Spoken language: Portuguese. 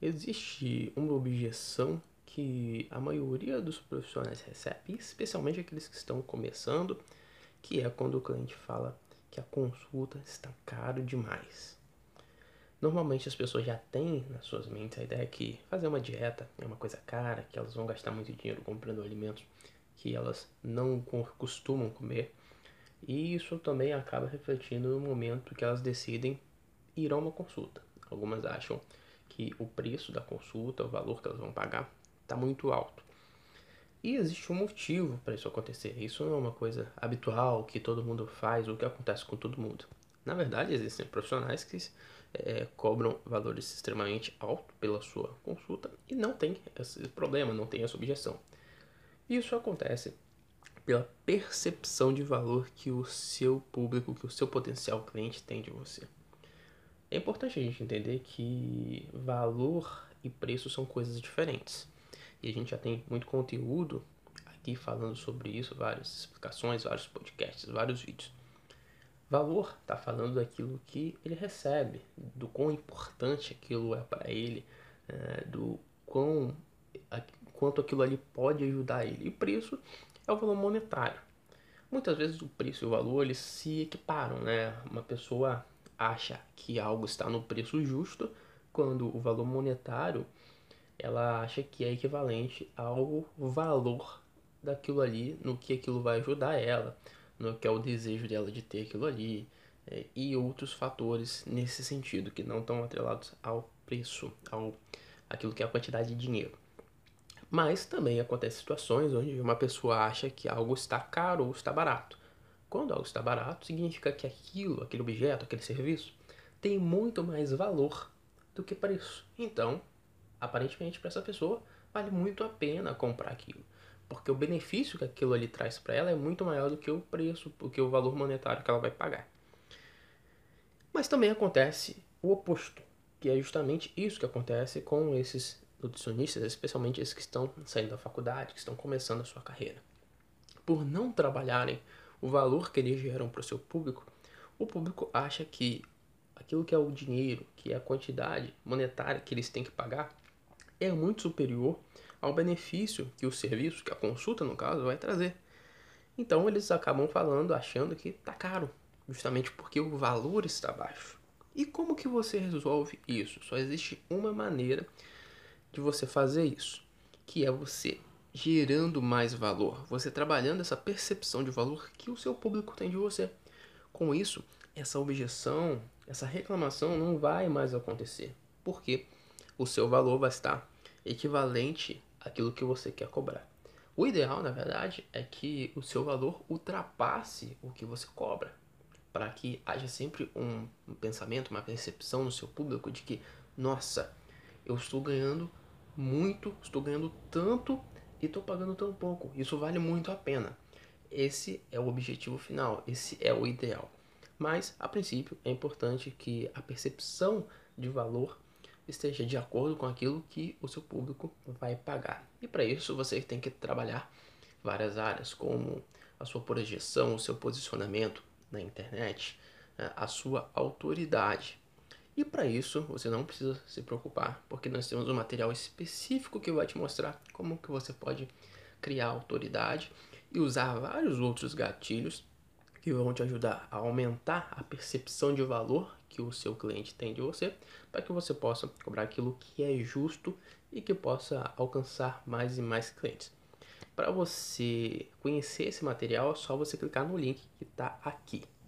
Existe uma objeção que a maioria dos profissionais recebe, especialmente aqueles que estão começando, que é quando o cliente fala que a consulta está caro demais. Normalmente as pessoas já têm nas suas mentes a ideia que fazer uma dieta é uma coisa cara, que elas vão gastar muito dinheiro comprando alimentos que elas não costumam comer. E isso também acaba refletindo no momento que elas decidem ir a uma consulta. Algumas acham que o preço da consulta, o valor que elas vão pagar, está muito alto. E existe um motivo para isso acontecer. Isso não é uma coisa habitual que todo mundo faz ou que acontece com todo mundo. Na verdade, existem profissionais que é, cobram valores extremamente altos pela sua consulta e não tem esse problema, não tem essa objeção. Isso acontece pela percepção de valor que o seu público, que o seu potencial cliente tem de você. É importante a gente entender que valor e preço são coisas diferentes. E a gente já tem muito conteúdo aqui falando sobre isso, várias explicações, vários podcasts, vários vídeos. Valor está falando daquilo que ele recebe, do quão importante aquilo é para ele, é, do quão, quanto aquilo ali pode ajudar ele. E preço é o valor monetário. Muitas vezes o preço e o valor eles se equiparam, né? Uma pessoa acha que algo está no preço justo, quando o valor monetário ela acha que é equivalente ao valor daquilo ali, no que aquilo vai ajudar ela, no que é o desejo dela de ter aquilo ali, é, e outros fatores nesse sentido, que não estão atrelados ao preço, ao aquilo que é a quantidade de dinheiro. Mas também acontecem situações onde uma pessoa acha que algo está caro ou está barato. Quando algo está barato, significa que aquilo, aquele objeto, aquele serviço, tem muito mais valor do que preço. Então, aparentemente, para essa pessoa, vale muito a pena comprar aquilo. Porque o benefício que aquilo ali traz para ela é muito maior do que o preço, do que o valor monetário que ela vai pagar. Mas também acontece o oposto, que é justamente isso que acontece com esses nutricionistas, especialmente esses que estão saindo da faculdade, que estão começando a sua carreira. Por não trabalharem o valor que eles geram para o seu público, o público acha que aquilo que é o dinheiro, que é a quantidade monetária que eles têm que pagar, é muito superior ao benefício que o serviço, que a consulta no caso, vai trazer. Então eles acabam falando, achando que está caro, justamente porque o valor está baixo. E como que você resolve isso? Só existe uma maneira de você fazer isso, que é você gerando mais valor, você trabalhando essa percepção de valor que o seu público tem de você. Com isso, essa objeção, essa reclamação não vai mais acontecer, porque o seu valor vai estar equivalente àquilo que você quer cobrar. O ideal, na verdade, é que o seu valor ultrapasse o que você cobra, para que haja sempre um, pensamento, uma percepção no seu público de que, nossa, eu estou ganhando muito, estou ganhando tanto e estou pagando tão pouco. Isso vale muito a pena. Esse é o objetivo final, esse é o ideal. Mas, a princípio, é importante que a percepção de valor esteja de acordo com aquilo que o seu público vai pagar. E para isso você tem que trabalhar várias áreas, como a sua projeção, o seu posicionamento na internet, a sua autoridade. E para isso, você não precisa se preocupar, porque nós temos um material específico que vai te mostrar como que você pode criar autoridade e usar vários outros gatilhos que vão te ajudar a aumentar a percepção de valor que o seu cliente tem de você, para que você possa cobrar aquilo que é justo e que possa alcançar mais e mais clientes. Para você conhecer esse material, é só você clicar no link que está aqui.